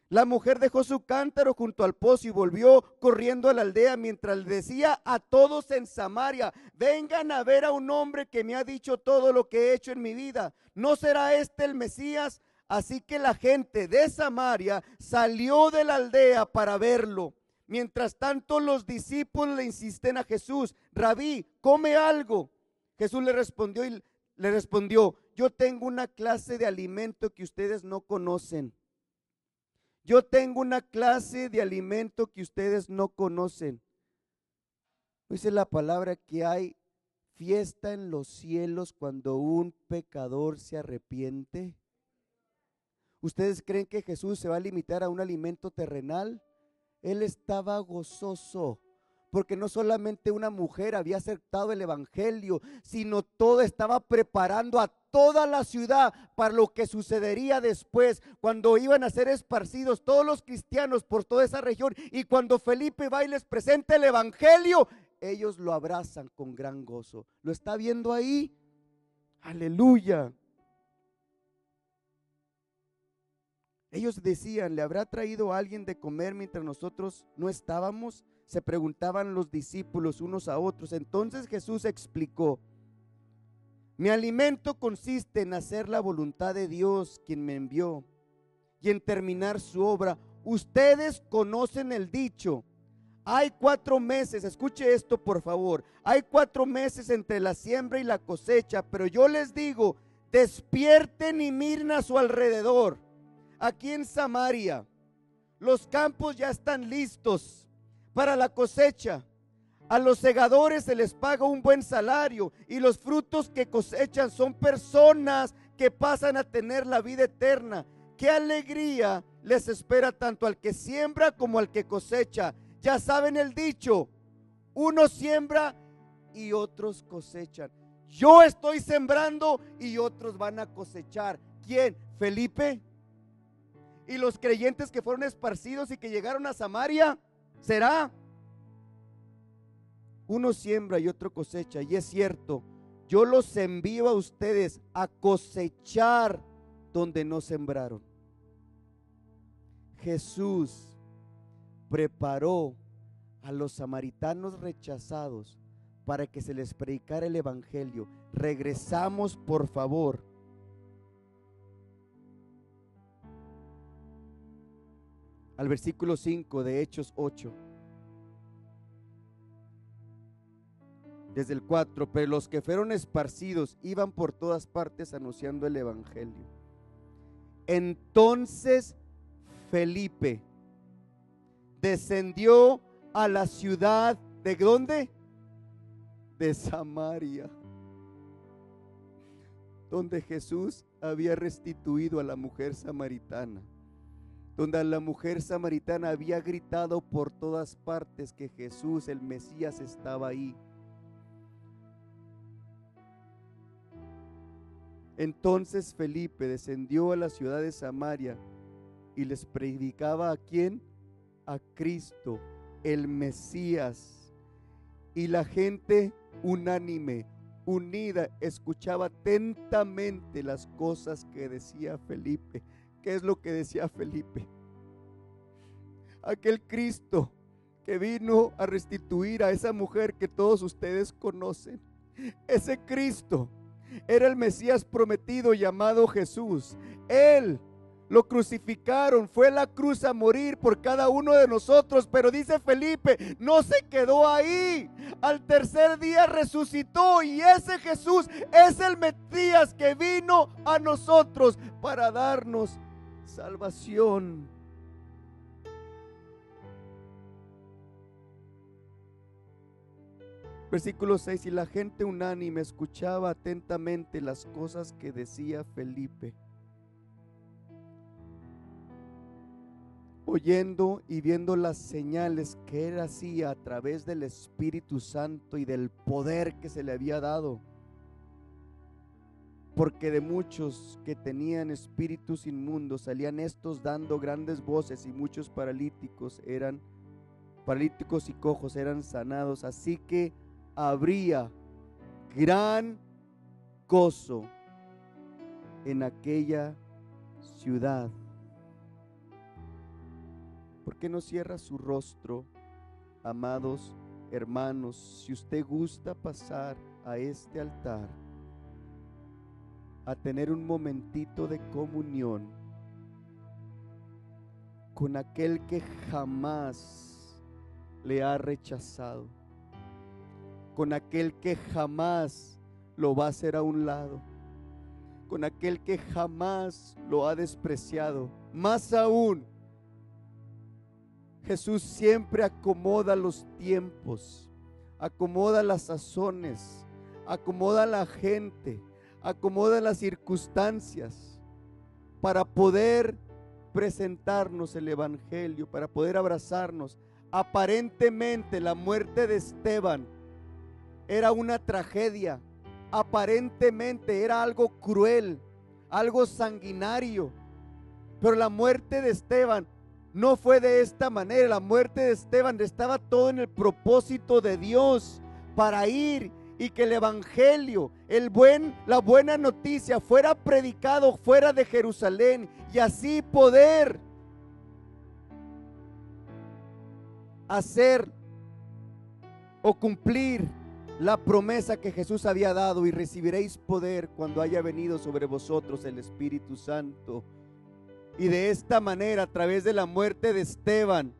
La mujer dejó su cántaro junto al pozo y volvió corriendo a la aldea mientras decía a todos en Samaria, vengan a ver a un hombre que me ha dicho todo lo que he hecho en mi vida. ¿No será este el Mesías? Así que la gente de Samaria salió de la aldea para verlo. Mientras tanto los discípulos le insisten a Jesús, rabí, come algo. Jesús le respondió y le respondió, yo tengo una clase de alimento que ustedes no conocen. Yo tengo una clase de alimento que ustedes no conocen. Dice la palabra que hay fiesta en los cielos cuando un pecador se arrepiente. ¿Ustedes creen que Jesús se va a limitar a un alimento terrenal? Él estaba gozoso porque no solamente una mujer había aceptado el Evangelio, sino todo estaba preparando a toda la ciudad para lo que sucedería después, cuando iban a ser esparcidos todos los cristianos por toda esa región y cuando Felipe va y les presenta el Evangelio, ellos lo abrazan con gran gozo. ¿Lo está viendo ahí? Aleluya. Ellos decían, ¿le habrá traído alguien de comer mientras nosotros no estábamos? Se preguntaban los discípulos unos a otros. Entonces Jesús explicó, mi alimento consiste en hacer la voluntad de Dios quien me envió y en terminar su obra. Ustedes conocen el dicho. Hay cuatro meses, escuche esto por favor, hay cuatro meses entre la siembra y la cosecha, pero yo les digo, despierten y miren a su alrededor. Aquí en Samaria, los campos ya están listos para la cosecha. A los segadores se les paga un buen salario y los frutos que cosechan son personas que pasan a tener la vida eterna. Qué alegría les espera tanto al que siembra como al que cosecha. Ya saben el dicho, uno siembra y otros cosechan. Yo estoy sembrando y otros van a cosechar. ¿Quién? Felipe. Y los creyentes que fueron esparcidos y que llegaron a Samaria. ¿Será? Uno siembra y otro cosecha. Y es cierto, yo los envío a ustedes a cosechar donde no sembraron. Jesús preparó a los samaritanos rechazados para que se les predicara el Evangelio. Regresamos, por favor. Al versículo 5 de Hechos 8. Desde el 4, pero los que fueron esparcidos iban por todas partes anunciando el Evangelio. Entonces Felipe descendió a la ciudad de dónde? De Samaria, donde Jesús había restituido a la mujer samaritana, donde la mujer samaritana había gritado por todas partes que Jesús, el Mesías, estaba ahí. Entonces Felipe descendió a la ciudad de Samaria y les predicaba a quién? A Cristo, el Mesías. Y la gente unánime, unida, escuchaba atentamente las cosas que decía Felipe. ¿Qué es lo que decía Felipe? Aquel Cristo que vino a restituir a esa mujer que todos ustedes conocen. Ese Cristo era el Mesías prometido llamado Jesús. Él lo crucificaron, fue la cruz a morir por cada uno de nosotros, pero dice Felipe, no se quedó ahí. Al tercer día resucitó y ese Jesús es el Mesías que vino a nosotros para darnos salvación. Versículo 6, y la gente unánime escuchaba atentamente las cosas que decía Felipe. oyendo y viendo las señales que él hacía a través del Espíritu Santo y del poder que se le había dado. Porque de muchos que tenían espíritus inmundos salían estos dando grandes voces y muchos paralíticos eran paralíticos y cojos eran sanados, así que habría gran gozo en aquella ciudad. ¿Por qué no cierra su rostro, amados hermanos? Si usted gusta pasar a este altar, a tener un momentito de comunión con aquel que jamás le ha rechazado, con aquel que jamás lo va a hacer a un lado, con aquel que jamás lo ha despreciado, más aún Jesús siempre acomoda los tiempos, acomoda las sazones, acomoda la gente, acomoda las circunstancias para poder presentarnos el Evangelio, para poder abrazarnos. Aparentemente la muerte de Esteban era una tragedia, aparentemente era algo cruel, algo sanguinario, pero la muerte de Esteban no fue de esta manera. La muerte de Esteban estaba todo en el propósito de Dios para ir y que el evangelio, el buen la buena noticia fuera predicado fuera de Jerusalén y así poder hacer o cumplir la promesa que Jesús había dado y recibiréis poder cuando haya venido sobre vosotros el Espíritu Santo. Y de esta manera, a través de la muerte de Esteban,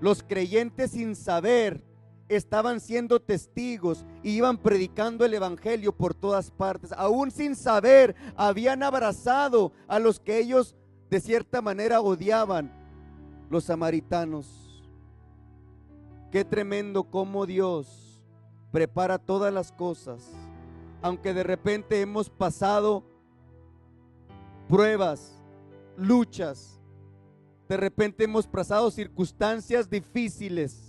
los creyentes sin saber estaban siendo testigos y iban predicando el Evangelio por todas partes. Aún sin saber, habían abrazado a los que ellos de cierta manera odiaban, los samaritanos. Qué tremendo cómo Dios prepara todas las cosas. Aunque de repente hemos pasado pruebas, luchas. De repente hemos pasado circunstancias difíciles,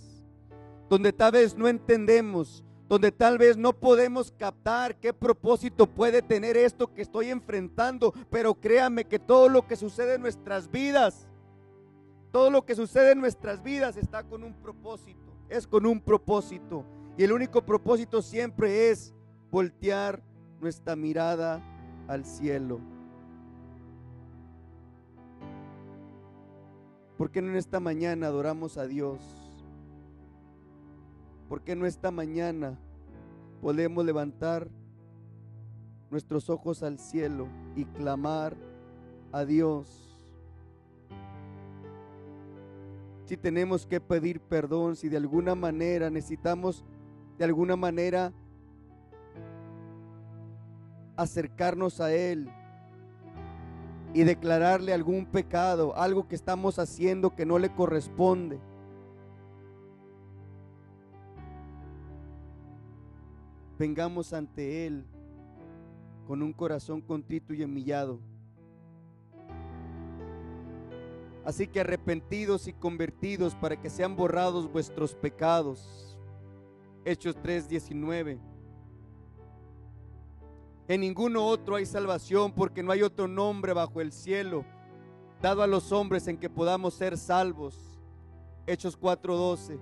donde tal vez no entendemos, donde tal vez no podemos captar qué propósito puede tener esto que estoy enfrentando, pero créame que todo lo que sucede en nuestras vidas, todo lo que sucede en nuestras vidas está con un propósito, es con un propósito. Y el único propósito siempre es voltear nuestra mirada al cielo. ¿Por qué en esta mañana adoramos a Dios? ¿Por qué no esta mañana podemos levantar nuestros ojos al cielo y clamar a Dios? Si tenemos que pedir perdón, si de alguna manera necesitamos de alguna manera acercarnos a Él y declararle algún pecado, algo que estamos haciendo que no le corresponde. Vengamos ante Él con un corazón contrito y humillado. Así que arrepentidos y convertidos para que sean borrados vuestros pecados. Hechos 3:19. En ninguno otro hay salvación porque no hay otro nombre bajo el cielo dado a los hombres en que podamos ser salvos. Hechos 4:12.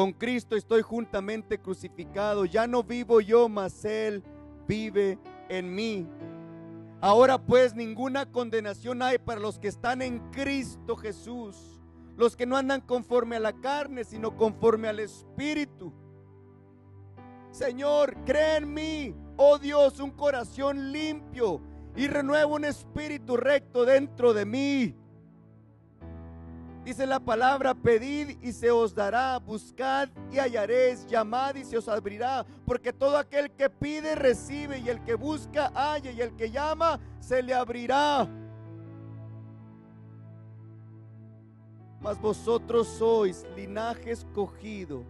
Con Cristo estoy juntamente crucificado. Ya no vivo yo, mas Él vive en mí. Ahora pues ninguna condenación hay para los que están en Cristo Jesús. Los que no andan conforme a la carne, sino conforme al Espíritu. Señor, cree en mí, oh Dios, un corazón limpio y renueva un espíritu recto dentro de mí. Dice la palabra, pedid y se os dará, buscad y hallaréis, llamad y se os abrirá, porque todo aquel que pide recibe y el que busca halla y el que llama se le abrirá. Mas vosotros sois linaje escogido,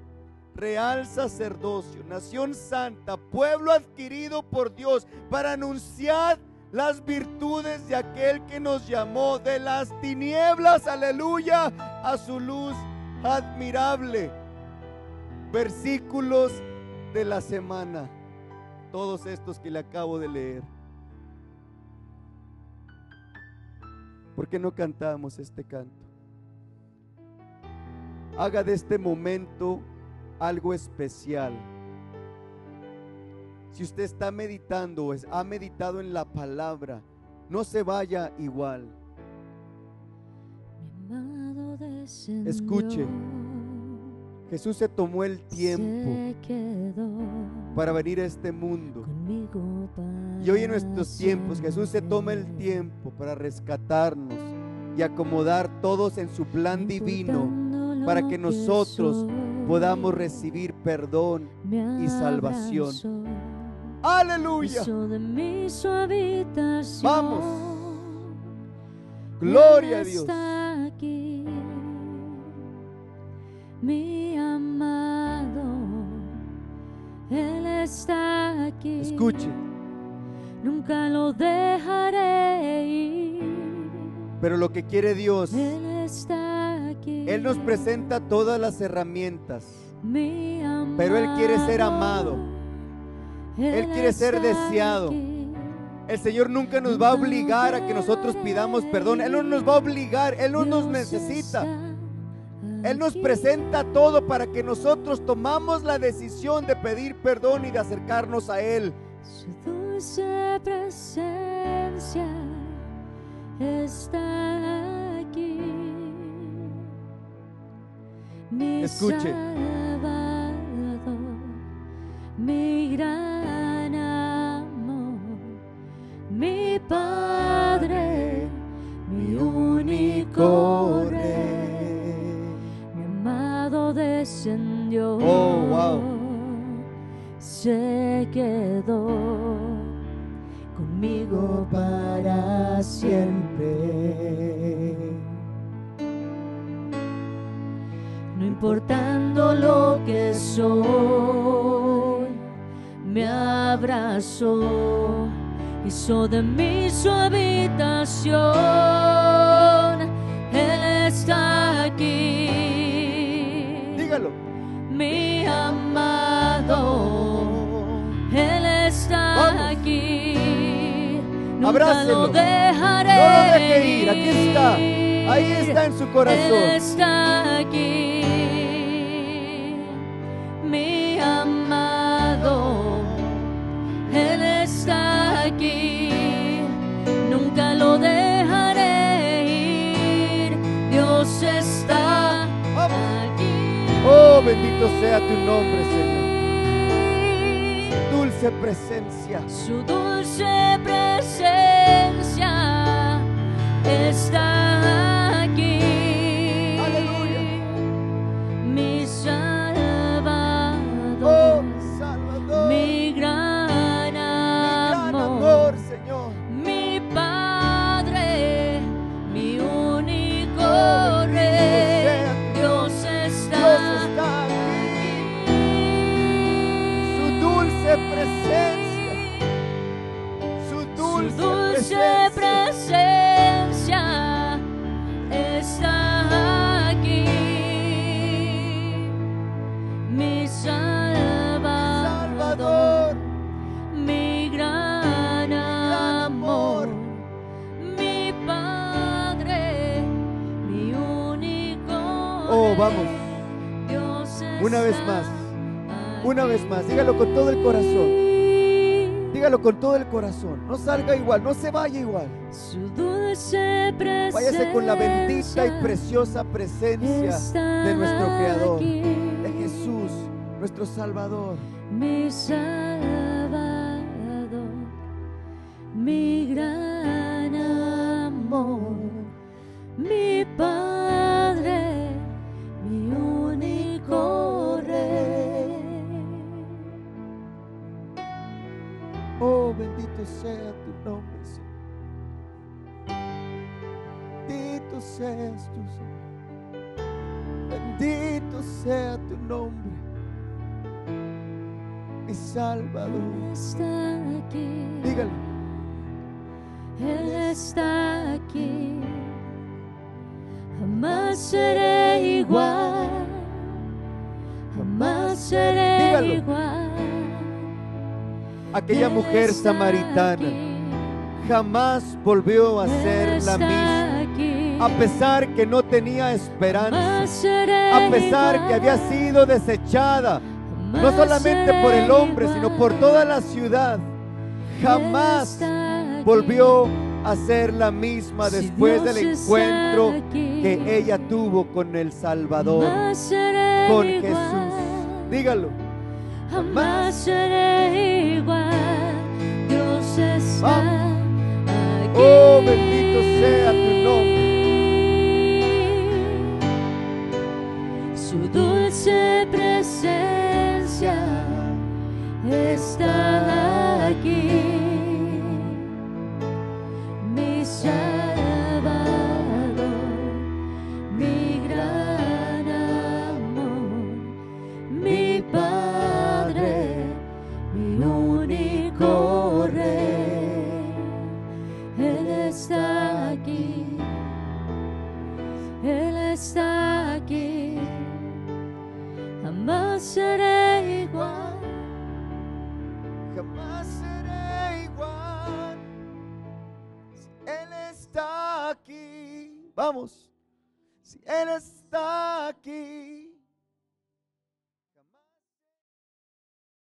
real sacerdocio, nación santa, pueblo adquirido por Dios, para anunciar las virtudes de aquel que nos llamó de las tinieblas, aleluya, a su luz admirable. Versículos de la semana, todos estos que le acabo de leer. ¿Por qué no cantamos este canto? Haga de este momento algo especial. Si usted está meditando o ha meditado en la palabra, no se vaya igual. Escuche, Jesús se tomó el tiempo para venir a este mundo. Y hoy en nuestros tiempos Jesús se toma el tiempo para rescatarnos y acomodar todos en su plan divino para que nosotros podamos recibir perdón y salvación. Aleluya. Vamos. Gloria a Dios.
Aquí, mi amado, Él está aquí.
Escuche.
Nunca lo dejaré ir.
Pero lo que quiere Dios,
Él está aquí.
Él nos presenta todas las herramientas.
mi amado,
Pero Él quiere ser amado. Él quiere ser deseado. El Señor nunca nos va a obligar a que nosotros pidamos perdón. Él no nos va a obligar. Él no nos necesita. Él nos presenta todo para que nosotros tomamos la decisión de pedir perdón y de acercarnos a Él.
Su dulce presencia está aquí. Mi
Escuche.
Mi gran mi Padre, mi único Rey. Mi amado descendió.
Oh, wow.
Se quedó conmigo para siempre. No importando lo que soy, me abrazó, hizo de mí su habitación. Él está aquí
Dígalo.
mi amado, Él está
Vamos.
aquí. Nunca
Abrácelo.
lo dejaré.
No lo deje ir. Aquí está. Ahí está en su
Él
corazón.
está aquí.
Bendito sea tu nombre, Señor. Dulce presencia.
Su dulce presencia está
Una vez más. Una vez más. Dígalo con todo el corazón. Dígalo con todo el corazón. No salga igual, no se vaya igual.
Su dulce presencia.
Váyase con la bendita y preciosa presencia de nuestro Creador, de Jesús, nuestro Salvador.
Mi Salvador, mi gran amor, mi Padre,
Oh, bendito sea tu nombre, Señor. Bendito seas tú, Señor. Bendito sea tu nombre, mi Salvador.
Está aquí.
Dígalo.
Él está aquí. Jamás seré igual. Jamás seré
Dígalo.
igual.
Aquella mujer samaritana jamás volvió a ser la misma. A pesar que no tenía esperanza. A pesar que había sido desechada. No solamente por el hombre, sino por toda la ciudad. Jamás volvió a ser la misma después del encuentro que ella tuvo con el Salvador, con. Jesús. Dígalo.
Jamás seré igual. Dios está aquí.
Oh, bendito sea tu nombre.
Su dulce presencia está aquí.
Vamos. Si Él está aquí,